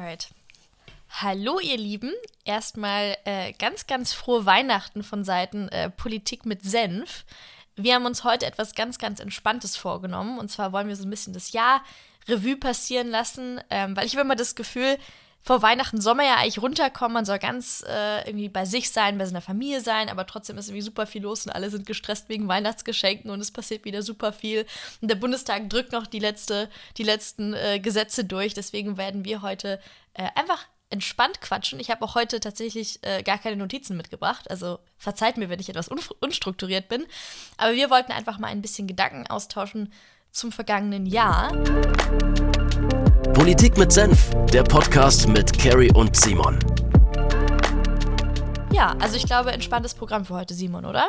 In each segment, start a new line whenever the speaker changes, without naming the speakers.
Alright. Hallo ihr Lieben, erstmal äh, ganz, ganz frohe Weihnachten von Seiten äh, Politik mit Senf. Wir haben uns heute etwas ganz, ganz Entspanntes vorgenommen und zwar wollen wir so ein bisschen das Jahr Revue passieren lassen, ähm, weil ich habe immer das Gefühl, vor Weihnachten man ja eigentlich runterkommen, man soll ganz äh, irgendwie bei sich sein, bei seiner Familie sein, aber trotzdem ist irgendwie super viel los und alle sind gestresst wegen Weihnachtsgeschenken und es passiert wieder super viel. Und der Bundestag drückt noch die, letzte, die letzten äh, Gesetze durch, deswegen werden wir heute äh, einfach entspannt quatschen. Ich habe auch heute tatsächlich äh, gar keine Notizen mitgebracht. Also verzeiht mir, wenn ich etwas un unstrukturiert bin. Aber wir wollten einfach mal ein bisschen Gedanken austauschen zum vergangenen Jahr.
Politik mit Senf, der Podcast mit Carrie und Simon.
Ja, also ich glaube, entspanntes Programm für heute, Simon, oder?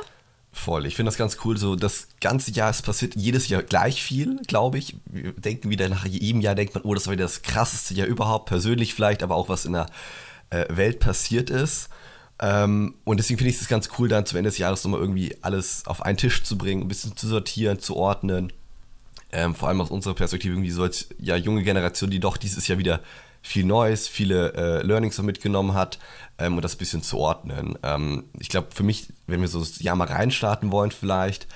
Voll. Ich finde das ganz cool. So das ganze Jahr, es passiert jedes Jahr gleich viel, glaube ich. Wir denken wieder nach jedem Jahr, denkt man, oh, das war wieder das krasseste Jahr überhaupt, persönlich vielleicht, aber auch was in der äh, Welt passiert ist. Ähm, und deswegen finde ich es ganz cool, dann zum Ende des Jahres nochmal irgendwie alles auf einen Tisch zu bringen, ein bisschen zu sortieren, zu ordnen. Ähm, vor allem aus unserer Perspektive irgendwie so als ja, junge Generation, die doch dieses Jahr wieder viel Neues, viele äh, Learnings so mitgenommen hat ähm, und das ein bisschen zu ordnen. Ähm, ich glaube, für mich, wenn wir so das Jahr mal reinstarten wollen vielleicht,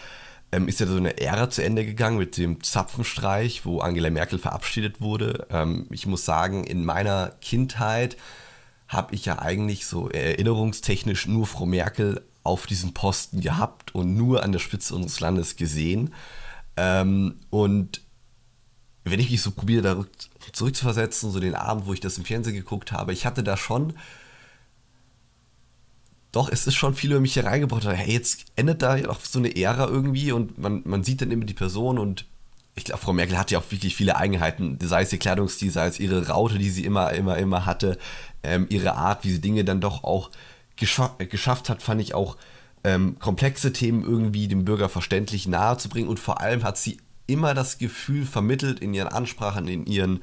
ähm, ist ja so eine Ära zu Ende gegangen mit dem Zapfenstreich, wo Angela Merkel verabschiedet wurde. Ähm, ich muss sagen, in meiner Kindheit habe ich ja eigentlich so erinnerungstechnisch nur Frau Merkel auf diesem Posten gehabt und nur an der Spitze unseres Landes gesehen. Ähm, und wenn ich mich so probiere, da zurückzuversetzen, so den Abend, wo ich das im Fernsehen geguckt habe, ich hatte da schon, doch, es ist schon viel über mich hereingebracht. Hey, jetzt endet da ja noch so eine Ära irgendwie und man, man sieht dann immer die Person und ich glaube, Frau Merkel hat ja auch wirklich viele Eigenheiten, sei es ihr Kleidungsstil, sei es ihre Raute, die sie immer, immer, immer hatte, ähm, ihre Art, wie sie Dinge dann doch auch gescha geschafft hat, fand ich auch ähm, komplexe Themen irgendwie dem Bürger verständlich nahe zu bringen und vor allem hat sie immer das Gefühl vermittelt in ihren Ansprachen, in ihren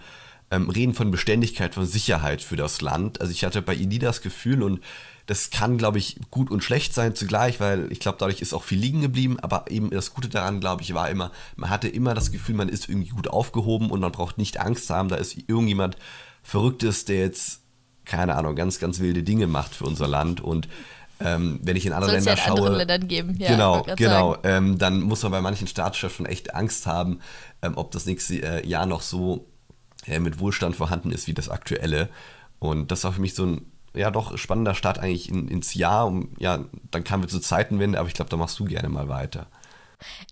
ähm, Reden von Beständigkeit, von Sicherheit für das Land. Also ich hatte bei ihr nie das Gefühl und das kann, glaube ich, gut und schlecht sein zugleich, weil ich glaube, dadurch ist auch viel liegen geblieben. Aber eben das Gute daran, glaube ich, war immer, man hatte immer das Gefühl, man ist irgendwie gut aufgehoben und man braucht nicht Angst haben, da ist irgendjemand Verrücktes, der jetzt, keine Ahnung, ganz, ganz wilde Dinge macht für unser Land. Und ähm, wenn ich in andere Länder ja in schaue, anderen
Ländern geben.
Ja, genau, genau. Ähm, dann muss man bei manchen Staatschefs echt Angst haben, ähm, ob das nächste äh, Jahr noch so äh, mit Wohlstand vorhanden ist wie das aktuelle. Und das war für mich so ein ja doch spannender Start eigentlich in, ins Jahr. Um, ja, dann kamen wir zur Zeitenwende, aber ich glaube, da machst du gerne mal weiter.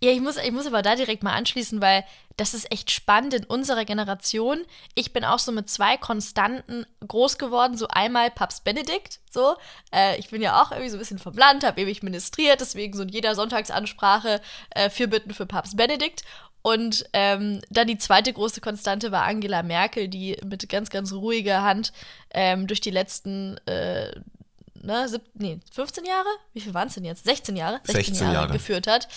Ja, ich muss, ich muss aber da direkt mal anschließen, weil das ist echt spannend in unserer Generation. Ich bin auch so mit zwei Konstanten groß geworden. So einmal Papst Benedikt, so. Äh, ich bin ja auch irgendwie so ein bisschen vom Land, habe ewig ministriert, deswegen so in jeder Sonntagsansprache äh, Fürbitten für Papst Benedikt. Und ähm, dann die zweite große Konstante war Angela Merkel, die mit ganz, ganz ruhiger Hand ähm, durch die letzten äh, ne, sieb, nee, 15 Jahre? Wie viel waren es denn jetzt? 16 Jahre?
16, 16 Jahre, Jahre geführt
hat.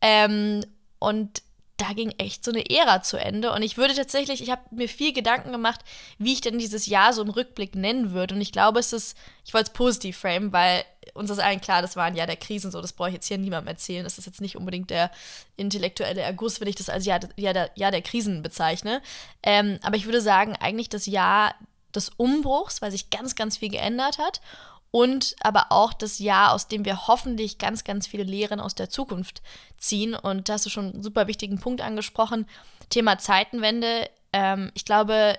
Ähm, und da ging echt so eine Ära zu Ende. Und ich würde tatsächlich, ich habe mir viel Gedanken gemacht, wie ich denn dieses Jahr so im Rückblick nennen würde. Und ich glaube, es ist, ich wollte es positiv framen, weil uns ist allen klar, das war ein Jahr der Krisen, so das brauche ich jetzt hier niemandem erzählen. Das ist jetzt nicht unbedingt der intellektuelle Erguss, wenn ich das als Jahr, Jahr, der, Jahr der Krisen bezeichne. Ähm, aber ich würde sagen, eigentlich das Jahr des Umbruchs, weil sich ganz, ganz viel geändert hat und aber auch das Jahr, aus dem wir hoffentlich ganz, ganz viele Lehren aus der Zukunft ziehen. Und da hast du schon einen super wichtigen Punkt angesprochen. Thema Zeitenwende. Ähm, ich glaube,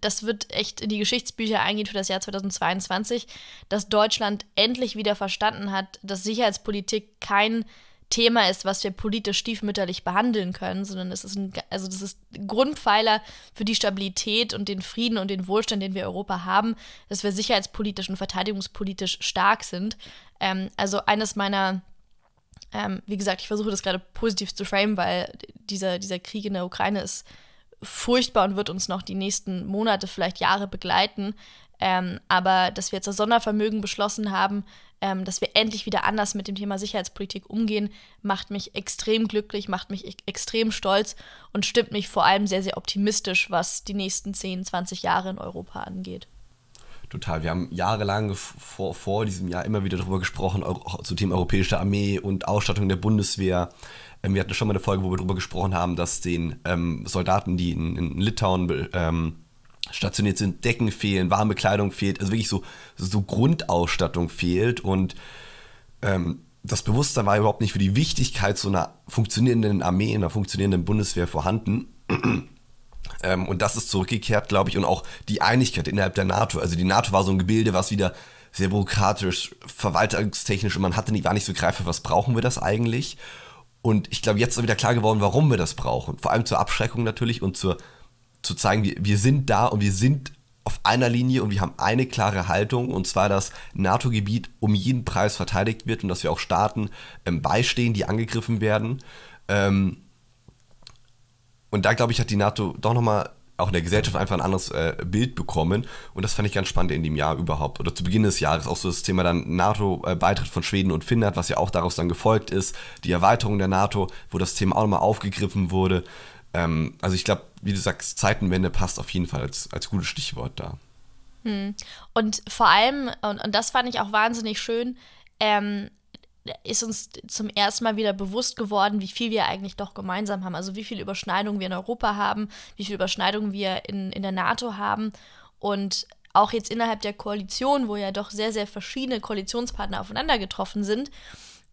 das wird echt in die Geschichtsbücher eingehen für das Jahr 2022, dass Deutschland endlich wieder verstanden hat, dass Sicherheitspolitik kein Thema ist, was wir politisch stiefmütterlich behandeln können, sondern es ist ein, also das ist Grundpfeiler für die Stabilität und den Frieden und den Wohlstand, den wir Europa haben, dass wir sicherheitspolitisch und verteidigungspolitisch stark sind. Ähm, also eines meiner ähm, wie gesagt, ich versuche das gerade positiv zu framen, weil dieser, dieser Krieg in der Ukraine ist furchtbar und wird uns noch die nächsten Monate, vielleicht Jahre begleiten. Ähm, aber dass wir jetzt das Sondervermögen beschlossen haben, ähm, dass wir endlich wieder anders mit dem Thema Sicherheitspolitik umgehen, macht mich extrem glücklich, macht mich extrem stolz und stimmt mich vor allem sehr, sehr optimistisch, was die nächsten 10, 20 Jahre in Europa angeht.
Total. Wir haben jahrelang vor, vor diesem Jahr immer wieder darüber gesprochen, auch zu Thema europäische Armee und Ausstattung der Bundeswehr. Ähm, wir hatten schon mal eine Folge, wo wir darüber gesprochen haben, dass den ähm, Soldaten, die in, in Litauen ähm, stationiert sind, Decken fehlen, warme Kleidung fehlt, also wirklich so, so Grundausstattung fehlt und ähm, das Bewusstsein war überhaupt nicht für die Wichtigkeit so einer funktionierenden Armee, einer funktionierenden Bundeswehr vorhanden. ähm, und das ist zurückgekehrt, glaube ich, und auch die Einigkeit innerhalb der NATO. Also die NATO war so ein Gebilde, was wieder sehr bürokratisch, verwaltungstechnisch und man hatte nicht, war nicht so greifbar, was brauchen wir das eigentlich? Und ich glaube, jetzt ist wieder klar geworden, warum wir das brauchen. Vor allem zur Abschreckung natürlich und zur, zu zeigen, wir, wir sind da und wir sind auf einer Linie und wir haben eine klare Haltung und zwar, dass NATO-Gebiet um jeden Preis verteidigt wird und dass wir auch Staaten ähm, beistehen, die angegriffen werden. Ähm, und da, glaube ich, hat die NATO doch nochmal auch in der Gesellschaft einfach ein anderes äh, Bild bekommen. Und das fand ich ganz spannend in dem Jahr überhaupt. Oder zu Beginn des Jahres auch so das Thema dann NATO-Beitritt von Schweden und Finnland, was ja auch daraus dann gefolgt ist. Die Erweiterung der NATO, wo das Thema auch nochmal aufgegriffen wurde. Ähm, also ich glaube, wie du sagst, Zeitenwende passt auf jeden Fall als, als gutes Stichwort da.
Hm. Und vor allem, und, und das fand ich auch wahnsinnig schön, ähm, ist uns zum ersten Mal wieder bewusst geworden, wie viel wir eigentlich doch gemeinsam haben. Also wie viele Überschneidungen wir in Europa haben, wie viele Überschneidungen wir in, in der NATO haben. Und auch jetzt innerhalb der Koalition, wo ja doch sehr, sehr verschiedene Koalitionspartner aufeinander getroffen sind,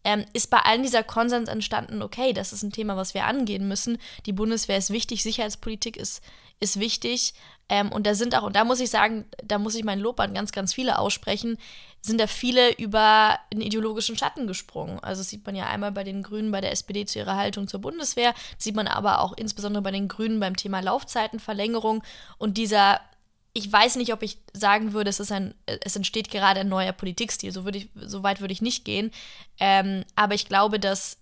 ähm, ist bei allen dieser Konsens entstanden, okay, das ist ein Thema, was wir angehen müssen. Die Bundeswehr ist wichtig, Sicherheitspolitik ist, ist wichtig. Ähm, und da sind auch, und da muss ich sagen, da muss ich mein Lob an ganz, ganz viele aussprechen, sind da viele über einen ideologischen Schatten gesprungen. Also das sieht man ja einmal bei den Grünen, bei der SPD zu ihrer Haltung zur Bundeswehr, sieht man aber auch insbesondere bei den Grünen beim Thema Laufzeitenverlängerung und dieser ich weiß nicht, ob ich sagen würde, es, ist ein, es entsteht gerade ein neuer Politikstil. So, würde ich, so weit würde ich nicht gehen. Ähm, aber ich glaube, dass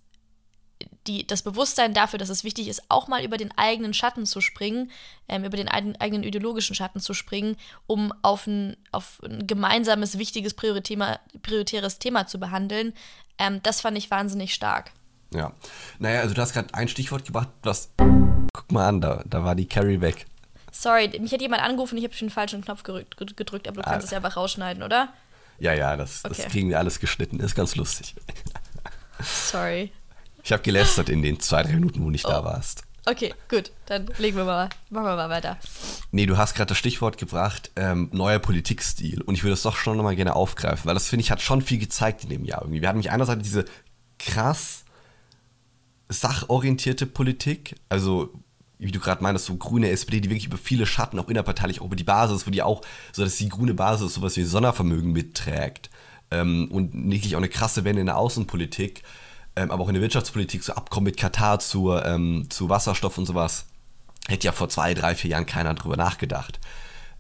die, das Bewusstsein dafür, dass es wichtig ist, auch mal über den eigenen Schatten zu springen, ähm, über den eigenen ideologischen Schatten zu springen, um auf ein, auf ein gemeinsames, wichtiges, prioritäres Thema zu behandeln, ähm, das fand ich wahnsinnig stark.
Ja. Naja, also du hast gerade ein Stichwort gebracht, das. Guck mal an, da, da war die Carrie weg.
Sorry, mich hat jemand angerufen, ich habe den falschen Knopf gedrückt, gedrückt aber du kannst ah. es ja einfach rausschneiden, oder?
Ja, ja, das, okay. das kriegen wir alles geschnitten. Ist ganz lustig.
Sorry.
Ich habe gelästert in den zwei, drei Minuten, wo nicht oh. da warst.
Okay, gut. Dann legen wir mal, machen wir mal weiter.
Nee, du hast gerade das Stichwort gebracht, ähm, neuer Politikstil. Und ich würde das doch schon nochmal gerne aufgreifen, weil das, finde ich, hat schon viel gezeigt in dem Jahr irgendwie. Wir hatten mich einerseits diese krass sachorientierte Politik, also wie du gerade meinst, so grüne SPD, die wirklich über viele Schatten, auch innerparteilich, auch über die Basis, wo die auch, so dass die grüne Basis sowas wie Sondervermögen mitträgt ähm, und wirklich auch eine krasse Wende in der Außenpolitik, ähm, aber auch in der Wirtschaftspolitik, so Abkommen mit Katar zu, ähm, zu Wasserstoff und sowas, hätte ja vor zwei, drei, vier Jahren keiner drüber nachgedacht.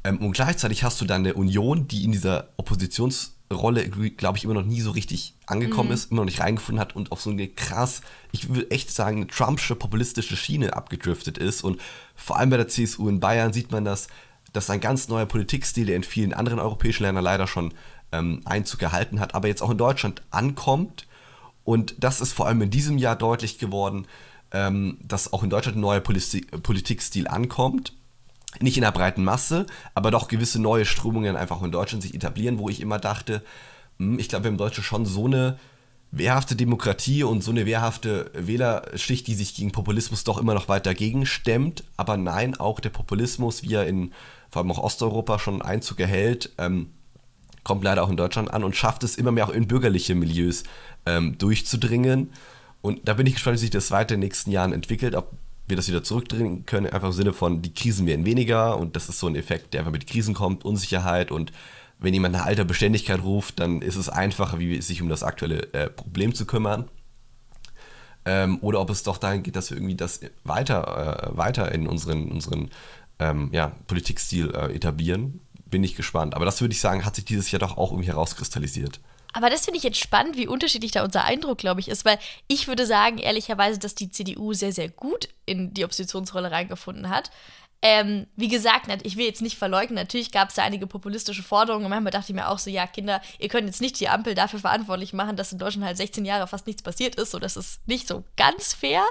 Ähm, und gleichzeitig hast du dann eine Union, die in dieser Oppositions- Rolle, glaube ich, immer noch nie so richtig angekommen mhm. ist, immer noch nicht reingefunden hat und auf so eine krass, ich würde echt sagen, eine Trumpsche populistische Schiene abgedriftet ist. Und vor allem bei der CSU in Bayern sieht man das, dass ein ganz neuer Politikstil, der in vielen anderen europäischen Ländern leider schon ähm, Einzug gehalten hat, aber jetzt auch in Deutschland ankommt. Und das ist vor allem in diesem Jahr deutlich geworden, ähm, dass auch in Deutschland ein neuer Politik Politikstil ankommt nicht in der breiten Masse, aber doch gewisse neue Strömungen einfach in Deutschland sich etablieren, wo ich immer dachte, hm, ich glaube, wir haben Deutsche schon so eine wehrhafte Demokratie und so eine wehrhafte Wählerschicht, die sich gegen Populismus doch immer noch weit dagegen stemmt. Aber nein, auch der Populismus, wie er in vor allem auch Osteuropa schon Einzug erhält, ähm, kommt leider auch in Deutschland an und schafft es immer mehr auch in bürgerliche Milieus ähm, durchzudringen. Und da bin ich gespannt, wie sich das weiter in den nächsten Jahren entwickelt, ob wir das wieder zurückdrehen können, einfach im Sinne von, die Krisen werden weniger und das ist so ein Effekt, der einfach mit Krisen kommt, Unsicherheit und wenn jemand nach alter Beständigkeit ruft, dann ist es einfacher, wie sich um das aktuelle äh, Problem zu kümmern. Ähm, oder ob es doch dahin geht, dass wir irgendwie das weiter, äh, weiter in unseren, unseren ähm, ja, Politikstil äh, etablieren. Bin ich gespannt. Aber das würde ich sagen, hat sich dieses Jahr doch auch irgendwie herauskristallisiert.
Aber das finde ich jetzt spannend, wie unterschiedlich da unser Eindruck, glaube ich, ist, weil ich würde sagen, ehrlicherweise, dass die CDU sehr, sehr gut in die Oppositionsrolle reingefunden hat. Ähm, wie gesagt, ich will jetzt nicht verleugnen, natürlich gab es da einige populistische Forderungen und manchmal dachte ich mir auch so, ja, Kinder, ihr könnt jetzt nicht die Ampel dafür verantwortlich machen, dass in Deutschland halt 16 Jahre fast nichts passiert ist, so das ist nicht so ganz fair.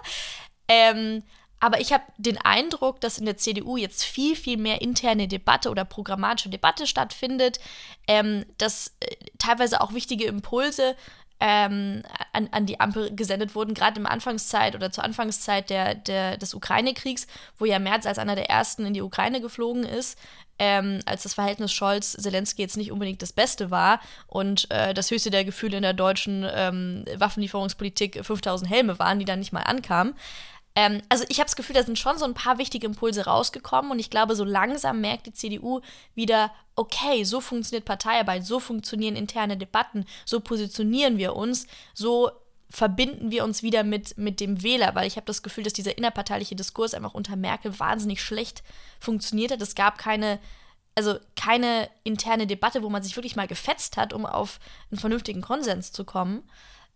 Ähm, aber ich habe den Eindruck, dass in der CDU jetzt viel, viel mehr interne Debatte oder programmatische Debatte stattfindet, ähm, dass äh, teilweise auch wichtige Impulse ähm, an, an die Ampel gesendet wurden, gerade im Anfangszeit oder zur Anfangszeit der, der, des Ukraine-Kriegs, wo ja Merz als einer der ersten in die Ukraine geflogen ist, ähm, als das Verhältnis Scholz-Zelensky jetzt nicht unbedingt das Beste war und äh, das höchste der Gefühle in der deutschen ähm, Waffenlieferungspolitik 5000 Helme waren, die dann nicht mal ankamen. Ähm, also ich habe das Gefühl, da sind schon so ein paar wichtige Impulse rausgekommen und ich glaube, so langsam merkt die CDU wieder, okay, so funktioniert Parteiarbeit, so funktionieren interne Debatten, so positionieren wir uns, so verbinden wir uns wieder mit, mit dem Wähler, weil ich habe das Gefühl, dass dieser innerparteiliche Diskurs einfach unter Merkel wahnsinnig schlecht funktioniert hat. Es gab keine, also keine interne Debatte, wo man sich wirklich mal gefetzt hat, um auf einen vernünftigen Konsens zu kommen.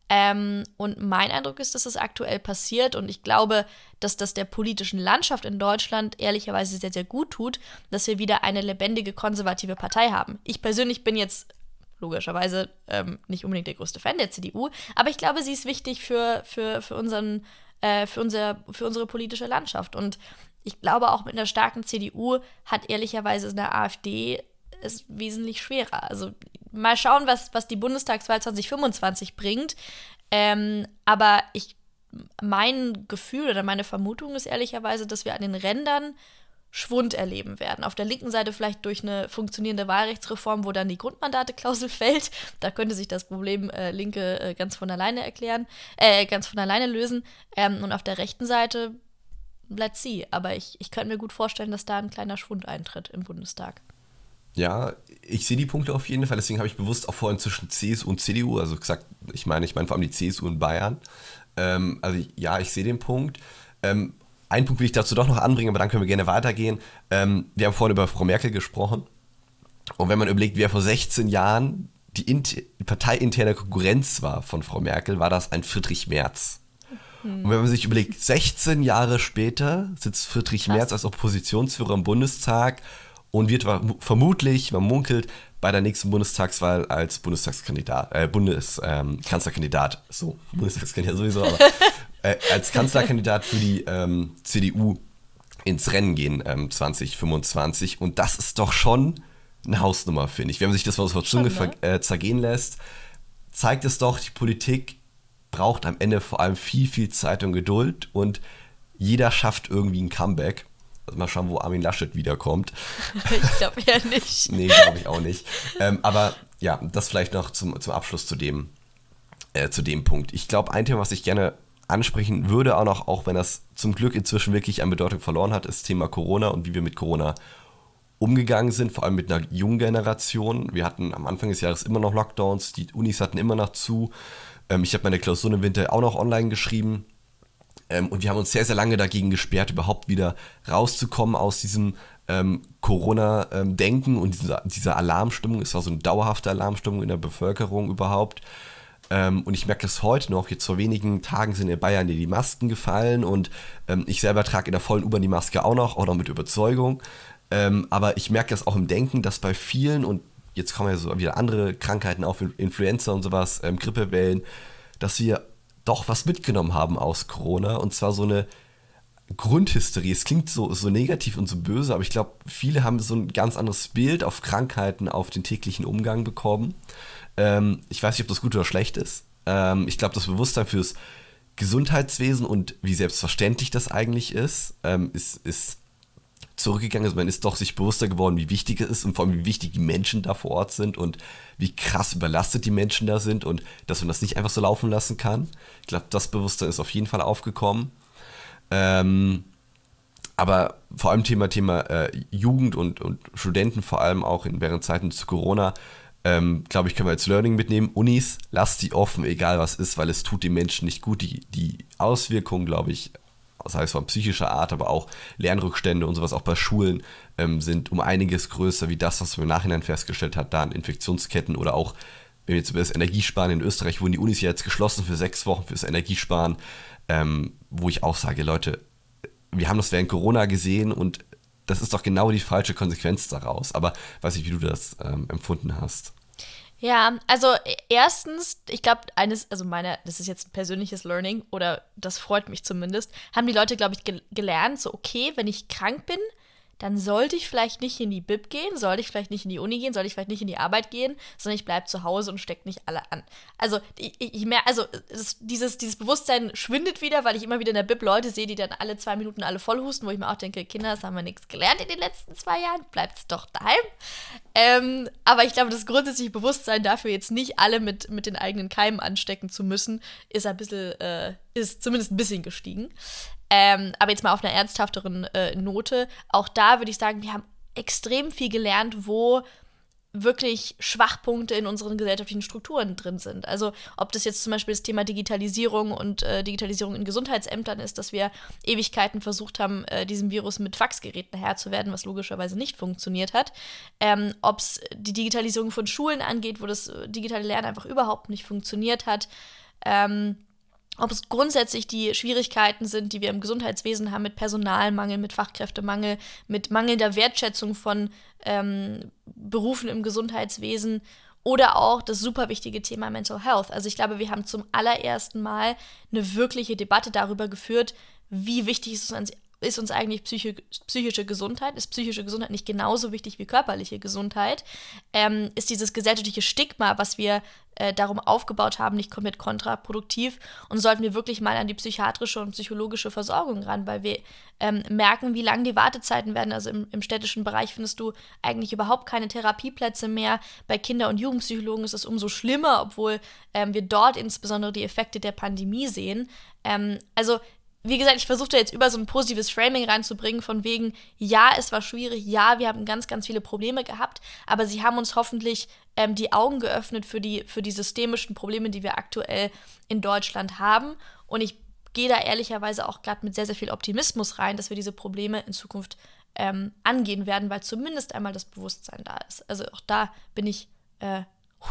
Ähm, und mein Eindruck ist, dass das aktuell passiert und ich glaube, dass das der politischen Landschaft in Deutschland ehrlicherweise sehr, sehr gut tut, dass wir wieder eine lebendige konservative Partei haben. Ich persönlich bin jetzt logischerweise ähm, nicht unbedingt der größte Fan der CDU, aber ich glaube, sie ist wichtig für, für, für, unseren, äh, für, unser, für unsere politische Landschaft. Und ich glaube, auch mit einer starken CDU hat ehrlicherweise eine AfD es wesentlich schwerer. Also mal schauen, was, was die Bundestagswahl 2025 bringt. Ähm, aber ich, mein Gefühl oder meine Vermutung ist ehrlicherweise, dass wir an den Rändern Schwund erleben werden. Auf der linken Seite vielleicht durch eine funktionierende Wahlrechtsreform, wo dann die Grundmandateklausel fällt. Da könnte sich das Problem äh, Linke äh, ganz von alleine erklären, äh, ganz von alleine lösen. Ähm, und auf der rechten Seite bleibt sie. Aber ich, ich könnte mir gut vorstellen, dass da ein kleiner Schwund eintritt im Bundestag.
Ja, ich sehe die Punkte auf jeden Fall. Deswegen habe ich bewusst auch vorhin zwischen CSU und CDU, also gesagt, ich meine, ich meine vor allem die CSU in Bayern. Ähm, also ja, ich sehe den Punkt. Ähm, einen Punkt will ich dazu doch noch anbringen, aber dann können wir gerne weitergehen. Ähm, wir haben vorhin über Frau Merkel gesprochen. Und wenn man überlegt, wer vor 16 Jahren die, die parteiinterne Konkurrenz war von Frau Merkel, war das ein Friedrich Merz. Hm. Und wenn man sich überlegt, 16 Jahre später sitzt Friedrich Krass. Merz als Oppositionsführer im Bundestag und wird vermutlich, man munkelt, bei der nächsten Bundestagswahl als Bundestagskandidat, äh, Bundeskanzlerkandidat, ähm, so, Bundestagskandidat sowieso, aber äh, als Kanzlerkandidat für die ähm, CDU ins Rennen gehen ähm, 2025. Und das ist doch schon eine Hausnummer, finde ich. Wenn man sich das mal so Zunge ne? äh, zergehen lässt, zeigt es doch, die Politik braucht am Ende vor allem viel, viel Zeit und Geduld und jeder schafft irgendwie ein Comeback. Also mal schauen, wo Armin Laschet wiederkommt.
Ich glaube eher nicht.
nee, glaube ich auch nicht. Ähm, aber ja, das vielleicht noch zum, zum Abschluss zu dem, äh, zu dem Punkt. Ich glaube, ein Thema, was ich gerne ansprechen würde, auch noch, auch wenn das zum Glück inzwischen wirklich an Bedeutung verloren hat, ist das Thema Corona und wie wir mit Corona umgegangen sind, vor allem mit einer jungen Generation. Wir hatten am Anfang des Jahres immer noch Lockdowns, die Unis hatten immer noch zu. Ähm, ich habe meine Klausuren im Winter auch noch online geschrieben. Ähm, und wir haben uns sehr, sehr lange dagegen gesperrt, überhaupt wieder rauszukommen aus diesem ähm, Corona-Denken und dieser, dieser Alarmstimmung. Es war so eine dauerhafte Alarmstimmung in der Bevölkerung überhaupt. Ähm, und ich merke es heute noch, jetzt vor wenigen Tagen sind in Bayern die Masken gefallen und ähm, ich selber trage in der vollen U-Bahn die Maske auch noch, auch noch mit Überzeugung. Ähm, aber ich merke es auch im Denken, dass bei vielen, und jetzt kommen ja so wieder andere Krankheiten auf, Influenza und sowas, ähm, Grippewellen, dass wir doch was mitgenommen haben aus Corona und zwar so eine Grundhysterie. Es klingt so, so negativ und so böse, aber ich glaube, viele haben so ein ganz anderes Bild auf Krankheiten, auf den täglichen Umgang bekommen. Ähm, ich weiß nicht, ob das gut oder schlecht ist. Ähm, ich glaube, das Bewusstsein fürs Gesundheitswesen und wie selbstverständlich das eigentlich ist, ähm, ist, ist zurückgegangen. Also man ist doch sich bewusster geworden, wie wichtig es ist und vor allem, wie wichtig die Menschen da vor Ort sind und wie krass überlastet die Menschen da sind und dass man das nicht einfach so laufen lassen kann. Ich glaube, das Bewusstsein ist auf jeden Fall aufgekommen. Ähm, aber vor allem Thema, Thema äh, Jugend und, und Studenten, vor allem auch in während Zeiten zu Corona, ähm, glaube ich, können wir als Learning mitnehmen. Unis, lasst die offen, egal was ist, weil es tut den Menschen nicht gut. Die, die Auswirkungen, glaube ich, das heißt von psychischer Art, aber auch Lernrückstände und sowas auch bei Schulen ähm, sind um einiges größer wie das, was man im Nachhinein festgestellt hat, da an Infektionsketten oder auch, wenn wir jetzt über das Energiesparen in Österreich wurden die Unis ja jetzt geschlossen für sechs Wochen fürs Energiesparen, ähm, wo ich auch sage, Leute, wir haben das während Corona gesehen und das ist doch genau die falsche Konsequenz daraus. Aber weiß nicht, wie du das ähm, empfunden hast.
Ja, also e, erstens, ich glaube, eines, also meine, das ist jetzt ein persönliches Learning oder das freut mich zumindest, haben die Leute, glaube ich, ge gelernt, so okay, wenn ich krank bin, dann sollte ich vielleicht nicht in die Bib gehen, sollte ich vielleicht nicht in die Uni gehen, sollte ich vielleicht nicht in die Arbeit gehen, sondern ich bleibe zu Hause und stecke nicht alle an. Also ich, ich merke, also es, dieses, dieses Bewusstsein schwindet wieder, weil ich immer wieder in der Bib Leute sehe, die dann alle zwei Minuten alle vollhusten, wo ich mir auch denke, Kinder, das haben wir nichts gelernt in den letzten zwei Jahren, bleibt doch daheim. Ähm, aber ich glaube, das grundsätzliche Bewusstsein dafür, jetzt nicht alle mit, mit den eigenen Keimen anstecken zu müssen, ist ein bisschen, äh, ist zumindest ein bisschen gestiegen. Ähm, aber jetzt mal auf einer ernsthafteren äh, Note. Auch da würde ich sagen, wir haben extrem viel gelernt, wo wirklich Schwachpunkte in unseren gesellschaftlichen Strukturen drin sind. Also ob das jetzt zum Beispiel das Thema Digitalisierung und äh, Digitalisierung in Gesundheitsämtern ist, dass wir Ewigkeiten versucht haben, äh, diesem Virus mit Faxgeräten Herr zu werden, was logischerweise nicht funktioniert hat. Ähm, ob es die Digitalisierung von Schulen angeht, wo das äh, digitale Lernen einfach überhaupt nicht funktioniert hat. Ähm, ob es grundsätzlich die Schwierigkeiten sind, die wir im Gesundheitswesen haben mit Personalmangel, mit Fachkräftemangel, mit mangelnder Wertschätzung von ähm, Berufen im Gesundheitswesen oder auch das super wichtige Thema Mental Health. Also ich glaube, wir haben zum allerersten Mal eine wirkliche Debatte darüber geführt, wie wichtig ist es ist uns eigentlich psychi psychische Gesundheit? Ist psychische Gesundheit nicht genauso wichtig wie körperliche Gesundheit? Ähm, ist dieses gesellschaftliche Stigma, was wir äh, darum aufgebaut haben, nicht komplett kontraproduktiv? Und sollten wir wirklich mal an die psychiatrische und psychologische Versorgung ran, weil wir ähm, merken, wie lang die Wartezeiten werden. Also im, im, städtischen Bereich findest du eigentlich überhaupt keine Therapieplätze mehr. Bei Kinder- und Jugendpsychologen ist es umso schlimmer, obwohl ähm, wir dort insbesondere die Effekte der Pandemie sehen. Ähm, also wie gesagt, ich versuche da jetzt über so ein positives Framing reinzubringen, von wegen, ja, es war schwierig, ja, wir haben ganz, ganz viele Probleme gehabt, aber sie haben uns hoffentlich ähm, die Augen geöffnet für die, für die systemischen Probleme, die wir aktuell in Deutschland haben. Und ich gehe da ehrlicherweise auch gerade mit sehr, sehr viel Optimismus rein, dass wir diese Probleme in Zukunft ähm, angehen werden, weil zumindest einmal das Bewusstsein da ist. Also auch da bin ich äh,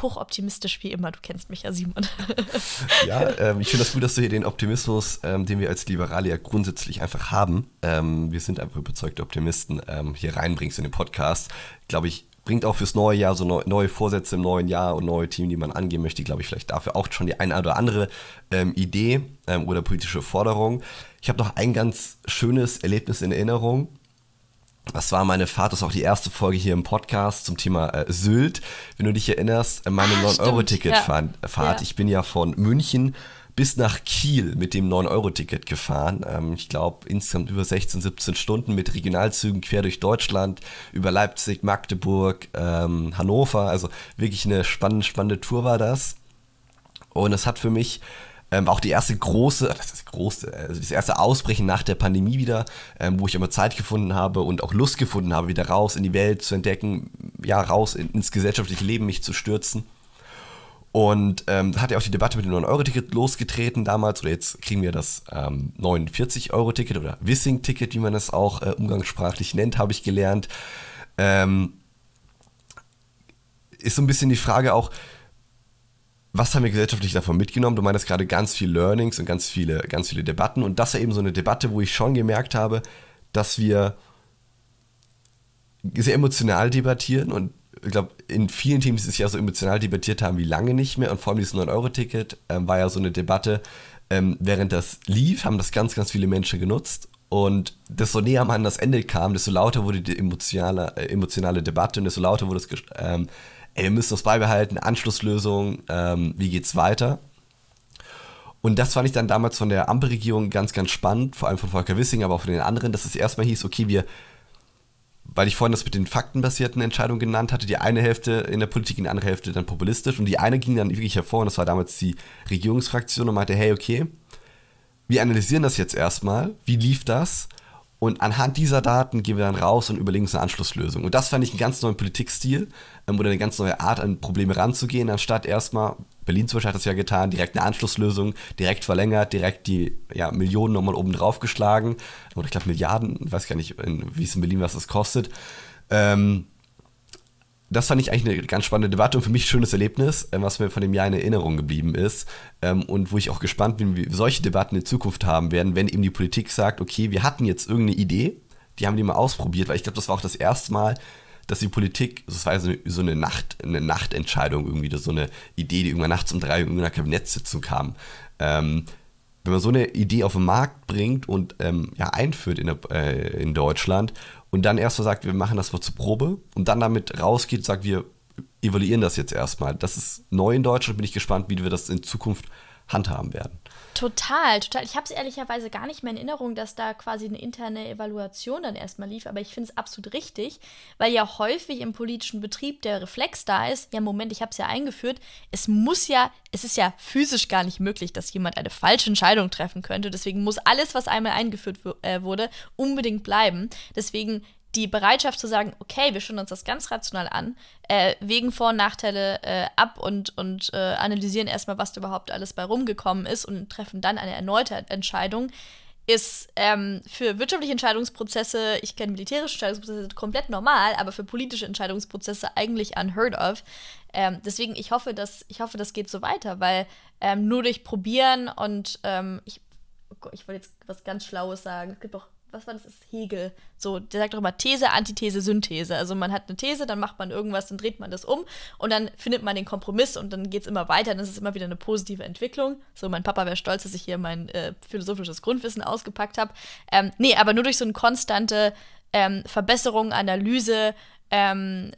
hochoptimistisch wie immer. Du kennst mich ja, Simon.
ja, ähm, ich finde das gut, dass du hier den Optimismus, ähm, den wir als Liberale ja grundsätzlich einfach haben, ähm, wir sind einfach überzeugte Optimisten, ähm, hier reinbringst in den Podcast. Glaube ich, bringt auch fürs neue Jahr so neu, neue Vorsätze im neuen Jahr und neue Themen, die man angehen möchte, glaube ich, vielleicht dafür auch schon die eine oder andere ähm, Idee ähm, oder politische Forderung. Ich habe noch ein ganz schönes Erlebnis in Erinnerung. Das war meine Fahrt, das ist auch die erste Folge hier im Podcast zum Thema äh, Sylt. Wenn du dich erinnerst, meine ah, 9-Euro-Ticket-Fahrt. Ja. Ja. Ich bin ja von München bis nach Kiel mit dem 9-Euro-Ticket gefahren. Ähm, ich glaube, insgesamt über 16, 17 Stunden mit Regionalzügen quer durch Deutschland, über Leipzig, Magdeburg, ähm, Hannover. Also wirklich eine spannende, spannende Tour war das. Und es hat für mich ähm, auch die erste große, das ist große, also das erste Ausbrechen nach der Pandemie wieder, ähm, wo ich immer Zeit gefunden habe und auch Lust gefunden habe, wieder raus in die Welt zu entdecken, ja, raus in, ins gesellschaftliche Leben mich zu stürzen. Und ähm, da hat ja auch die Debatte mit dem 9-Euro-Ticket losgetreten damals, oder jetzt kriegen wir das ähm, 49-Euro-Ticket oder Wissing-Ticket, wie man es auch äh, umgangssprachlich nennt, habe ich gelernt. Ähm, ist so ein bisschen die Frage auch, was haben wir gesellschaftlich davon mitgenommen? Du meinst gerade ganz viel Learnings und ganz viele, ganz viele Debatten. Und das war eben so eine Debatte, wo ich schon gemerkt habe, dass wir sehr emotional debattieren und ich glaube, in vielen Teams dieses Jahr so emotional debattiert haben wie lange nicht mehr. Und vor allem dieses 9-Euro-Ticket ähm, war ja so eine Debatte. Ähm, während das lief, haben das ganz, ganz viele Menschen genutzt. Und desto näher man an das Ende kam, desto lauter wurde die emotionale, äh, emotionale Debatte und desto lauter wurde es ähm, ey, wir müssen das beibehalten, Anschlusslösung, ähm, wie geht's weiter? Und das fand ich dann damals von der Ampelregierung ganz, ganz spannend, vor allem von Volker Wissing, aber auch von den anderen, dass es erstmal hieß, okay, wir, weil ich vorhin das mit den faktenbasierten Entscheidungen genannt hatte, die eine Hälfte in der Politik, die andere Hälfte dann populistisch und die eine ging dann wirklich hervor und das war damals die Regierungsfraktion und meinte, hey, okay, wir analysieren das jetzt erstmal, wie lief das? Und anhand dieser Daten gehen wir dann raus und überlegen uns eine Anschlusslösung. Und das fand ich einen ganz neuen Politikstil ähm, oder eine ganz neue Art, an Probleme ranzugehen, anstatt erstmal, Berlin zum Beispiel hat das ja getan, direkt eine Anschlusslösung, direkt verlängert, direkt die ja, Millionen nochmal oben drauf geschlagen. Oder ich glaube Milliarden, weiß gar nicht, wie es in Berlin was das kostet. Ähm, das fand ich eigentlich eine ganz spannende Debatte und für mich ein schönes Erlebnis, ähm, was mir von dem Jahr in Erinnerung geblieben ist ähm, und wo ich auch gespannt bin, wie solche Debatten in Zukunft haben werden, wenn eben die Politik sagt, okay, wir hatten jetzt irgendeine Idee, die haben die mal ausprobiert, weil ich glaube, das war auch das erste Mal, dass die Politik, das war so eine, so eine Nacht, eine Nachtentscheidung irgendwie, so eine Idee, die irgendwann nachts um drei in irgendeiner Kabinettssitzung kam. Ähm, wenn man so eine Idee auf den Markt bringt und ähm, ja, einführt in, der, äh, in Deutschland und dann erst mal sagt, wir machen das mal zur Probe und dann damit rausgeht und sagt, wir evaluieren das jetzt erstmal. Das ist neu in Deutschland, bin ich gespannt, wie wir das in Zukunft handhaben werden.
Total, total. Ich habe es ehrlicherweise gar nicht mehr in Erinnerung, dass da quasi eine interne Evaluation dann erstmal lief, aber ich finde es absolut richtig, weil ja häufig im politischen Betrieb der Reflex da ist, ja Moment, ich habe es ja eingeführt, es muss ja, es ist ja physisch gar nicht möglich, dass jemand eine falsche Entscheidung treffen könnte, deswegen muss alles, was einmal eingeführt äh, wurde, unbedingt bleiben. Deswegen die Bereitschaft zu sagen, okay, wir schauen uns das ganz rational an, äh, wegen Vor- und Nachteile äh, ab und, und äh, analysieren erstmal, was da überhaupt alles bei rumgekommen ist und treffen dann eine erneute Entscheidung, ist ähm, für wirtschaftliche Entscheidungsprozesse, ich kenne militärische Entscheidungsprozesse komplett normal, aber für politische Entscheidungsprozesse eigentlich unheard of. Ähm, deswegen, ich hoffe, dass, ich hoffe, das geht so weiter, weil ähm, nur durch Probieren und ähm, ich, oh ich wollte jetzt was ganz Schlaues sagen. Es gibt doch was war das? das ist Hegel. So, der sagt doch immer These, Antithese, Synthese. Also man hat eine These, dann macht man irgendwas, dann dreht man das um und dann findet man den Kompromiss und dann geht es immer weiter. Dann ist es immer wieder eine positive Entwicklung. So, mein Papa wäre stolz, dass ich hier mein äh, philosophisches Grundwissen ausgepackt habe. Ähm, nee, aber nur durch so eine konstante ähm, Verbesserung, Analyse ähm,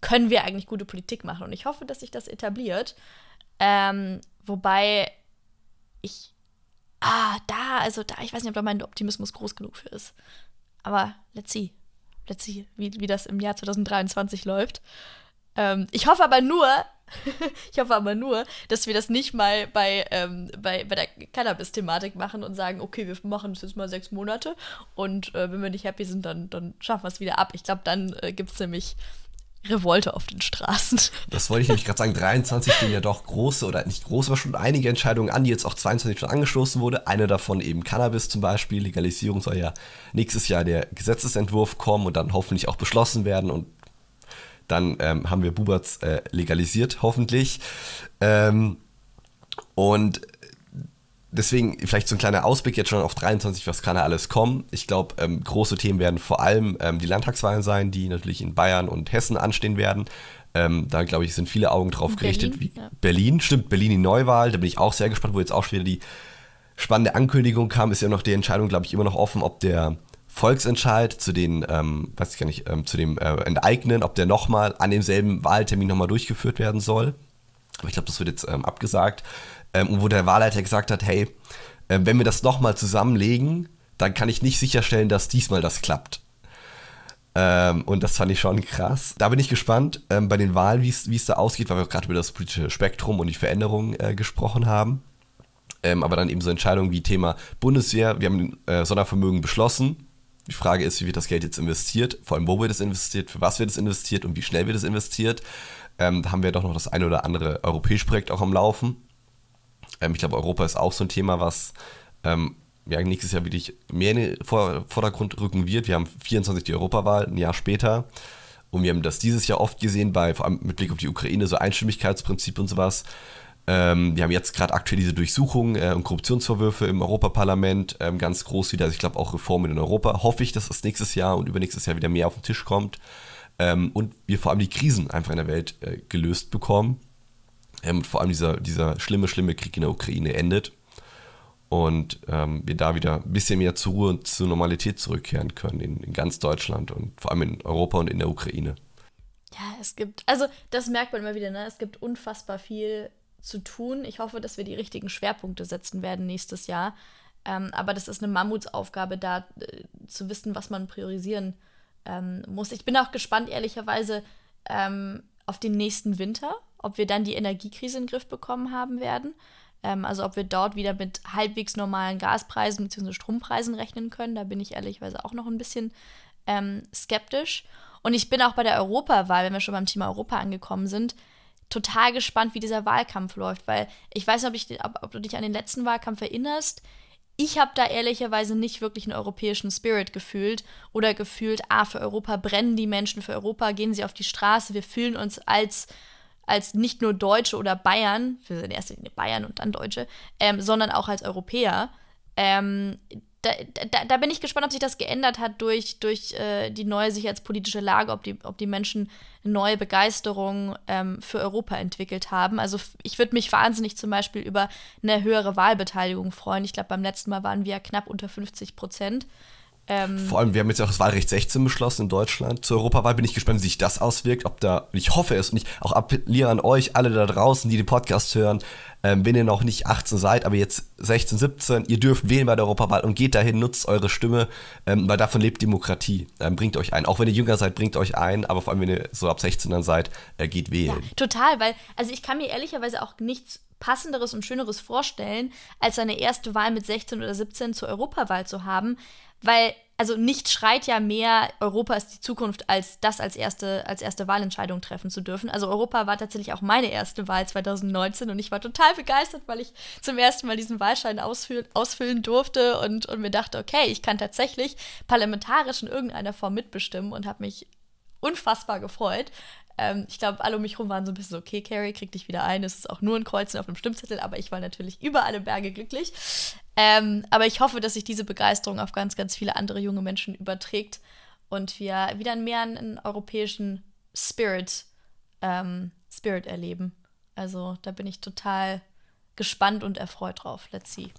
können wir eigentlich gute Politik machen. Und ich hoffe, dass sich das etabliert. Ähm, wobei ich ah, da, also da, ich weiß nicht, ob da mein Optimismus groß genug für ist. Aber let's see. Let's see, wie, wie das im Jahr 2023 läuft. Ähm, ich hoffe aber nur, ich hoffe aber nur, dass wir das nicht mal bei, ähm, bei, bei der Cannabis-Thematik machen und sagen, okay, wir machen das jetzt mal sechs Monate und äh, wenn wir nicht happy sind, dann, dann schaffen wir es wieder ab. Ich glaube, dann äh, gibt es nämlich Revolte auf den Straßen.
Das wollte ich nämlich gerade sagen. 23 stehen ja doch große oder nicht große, aber schon einige Entscheidungen an, die jetzt auch 22 schon angestoßen wurde. Eine davon eben Cannabis zum Beispiel. Legalisierung soll ja nächstes Jahr der Gesetzesentwurf kommen und dann hoffentlich auch beschlossen werden. Und dann ähm, haben wir Buberts äh, legalisiert, hoffentlich. Ähm, und deswegen vielleicht so ein kleiner Ausblick jetzt schon auf 23, was kann da alles kommen. Ich glaube, ähm, große Themen werden vor allem ähm, die Landtagswahlen sein, die natürlich in Bayern und Hessen anstehen werden. Ähm, da glaube ich, sind viele Augen drauf gerichtet. Berlin, ja. Berlin, stimmt, Berlin die Neuwahl, da bin ich auch sehr gespannt, wo jetzt auch schon wieder die spannende Ankündigung kam, ist ja noch die Entscheidung, glaube ich, immer noch offen, ob der Volksentscheid zu den, ähm, weiß ich gar nicht, ähm, zu dem äh, Enteignen, ob der nochmal an demselben Wahltermin nochmal durchgeführt werden soll. Aber ich glaube, das wird jetzt ähm, abgesagt ähm, wo der Wahlleiter gesagt hat, hey, äh, wenn wir das nochmal zusammenlegen, dann kann ich nicht sicherstellen, dass diesmal das klappt. Ähm, und das fand ich schon krass. Da bin ich gespannt ähm, bei den Wahlen, wie es da ausgeht, weil wir gerade über das politische Spektrum und die Veränderungen äh, gesprochen haben. Ähm, aber dann eben so Entscheidungen wie Thema Bundeswehr. Wir haben äh, Sondervermögen beschlossen. Die Frage ist, wie wird das Geld jetzt investiert? Vor allem, wo wird es investiert? Für was wird es investiert? Und wie schnell wird es investiert? Ähm, da haben wir doch noch das eine oder andere europäische Projekt auch am Laufen. Ähm, ich glaube, Europa ist auch so ein Thema, was ähm, ja, nächstes Jahr wirklich mehr in den Vordergrund rücken wird. Wir haben 24 die Europawahl, ein Jahr später. Und wir haben das dieses Jahr oft gesehen, bei, vor allem mit Blick auf die Ukraine, so Einstimmigkeitsprinzip und sowas. Ähm, wir haben jetzt gerade aktuell diese Durchsuchungen äh, und Korruptionsvorwürfe im Europaparlament ähm, ganz groß wieder. Also ich glaube auch Reformen in Europa. Hoffe ich, dass das nächstes Jahr und übernächstes Jahr wieder mehr auf den Tisch kommt. Ähm, und wir vor allem die Krisen einfach in der Welt äh, gelöst bekommen ähm, vor allem dieser, dieser schlimme, schlimme Krieg in der Ukraine endet und ähm, wir da wieder ein bisschen mehr zur Ruhe und zur Normalität zurückkehren können in, in, ganz Deutschland und vor allem in Europa und in der Ukraine.
Ja, es gibt, also das merkt man immer wieder, ne? es gibt unfassbar viel zu tun. Ich hoffe, dass wir die richtigen Schwerpunkte setzen werden nächstes Jahr. Ähm, aber das ist eine Mammutsaufgabe, da äh, zu wissen, was man priorisieren ähm, muss. Ich bin auch gespannt, ehrlicherweise, ähm, auf den nächsten Winter, ob wir dann die Energiekrise in den Griff bekommen haben werden. Ähm, also ob wir dort wieder mit halbwegs normalen Gaspreisen bzw. Strompreisen rechnen können. Da bin ich ehrlicherweise auch noch ein bisschen ähm, skeptisch. Und ich bin auch bei der Europawahl, wenn wir schon beim Thema Europa angekommen sind, total gespannt, wie dieser Wahlkampf läuft, weil ich weiß nicht, ob, ob du dich an den letzten Wahlkampf erinnerst ich habe da ehrlicherweise nicht wirklich einen europäischen Spirit gefühlt oder gefühlt, ah, für Europa brennen die Menschen, für Europa gehen sie auf die Straße, wir fühlen uns als, als nicht nur Deutsche oder Bayern, wir sind in erster Linie Bayern und dann Deutsche, ähm, sondern auch als Europäer. Ähm, da, da, da, bin ich gespannt, ob sich das geändert hat durch, durch äh, die neue sicherheitspolitische Lage, ob die, ob die Menschen neue Begeisterung ähm, für Europa entwickelt haben. Also ich würde mich wahnsinnig zum Beispiel über eine höhere Wahlbeteiligung freuen. Ich glaube, beim letzten Mal waren wir knapp unter 50 Prozent.
Ähm, Vor allem, wir haben jetzt auch das Wahlrecht 16 beschlossen in Deutschland. Zur Europawahl bin ich gespannt, wie sich das auswirkt. Ob da, ich hoffe es und ich auch appelliere an euch, alle da draußen, die den Podcast hören, ähm, wenn ihr noch nicht 18 seid, aber jetzt 16, 17, ihr dürft wählen bei der Europawahl und geht dahin, nutzt eure Stimme, ähm, weil davon lebt Demokratie. Ähm, bringt euch ein. Auch wenn ihr jünger seid, bringt euch ein, aber vor allem, wenn ihr so ab 16 dann seid, äh, geht wählen. Ja,
total, weil, also ich kann mir ehrlicherweise auch nichts passenderes und schöneres vorstellen, als eine erste Wahl mit 16 oder 17 zur Europawahl zu haben, weil also nicht schreit ja mehr, Europa ist die Zukunft, als das als erste, als erste Wahlentscheidung treffen zu dürfen. Also Europa war tatsächlich auch meine erste Wahl 2019 und ich war total begeistert, weil ich zum ersten Mal diesen Wahlschein ausfüllen, ausfüllen durfte und, und mir dachte, okay, ich kann tatsächlich parlamentarisch in irgendeiner Form mitbestimmen und habe mich unfassbar gefreut. Ähm, ich glaube, alle um mich herum waren so ein bisschen so, okay, Carrie, krieg dich wieder ein. Es ist auch nur ein Kreuzen auf einem Stimmzettel, aber ich war natürlich über alle Berge glücklich. Ähm, aber ich hoffe, dass sich diese Begeisterung auf ganz, ganz viele andere junge Menschen überträgt und wir wieder mehr einen europäischen Spirit, ähm, Spirit erleben. Also da bin ich total gespannt und erfreut drauf. Let's see.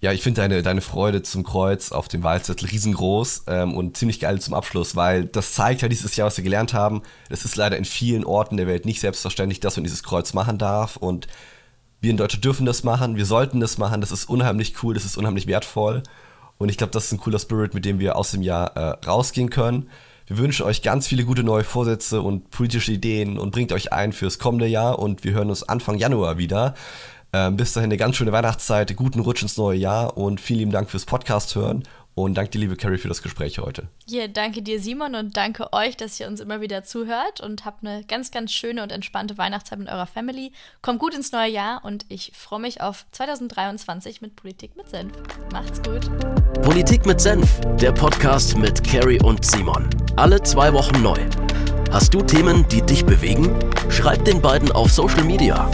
Ja, ich finde deine, deine Freude zum Kreuz auf dem Wahlzettel riesengroß ähm, und ziemlich geil zum Abschluss, weil das zeigt ja dieses Jahr, was wir gelernt haben. Es ist leider in vielen Orten der Welt nicht selbstverständlich, dass man dieses Kreuz machen darf. Und wir in Deutschland dürfen das machen, wir sollten das machen. Das ist unheimlich cool, das ist unheimlich wertvoll. Und ich glaube, das ist ein cooler Spirit, mit dem wir aus dem Jahr äh, rausgehen können. Wir wünschen euch ganz viele gute neue Vorsätze und politische Ideen und bringt euch ein fürs kommende Jahr. Und wir hören uns Anfang Januar wieder. Ähm, bis dahin eine ganz schöne Weihnachtszeit, guten Rutsch ins neue Jahr und vielen lieben Dank fürs Podcast hören. Und danke dir, liebe Carrie, für das Gespräch heute.
Ja, danke dir, Simon, und danke euch, dass ihr uns immer wieder zuhört und habt eine ganz, ganz schöne und entspannte Weihnachtszeit mit eurer Family. Kommt gut ins neue Jahr und ich freue mich auf 2023 mit Politik mit Senf. Macht's gut.
Politik mit Senf, der Podcast mit Carrie und Simon. Alle zwei Wochen neu. Hast du Themen, die dich bewegen? Schreib den beiden auf Social Media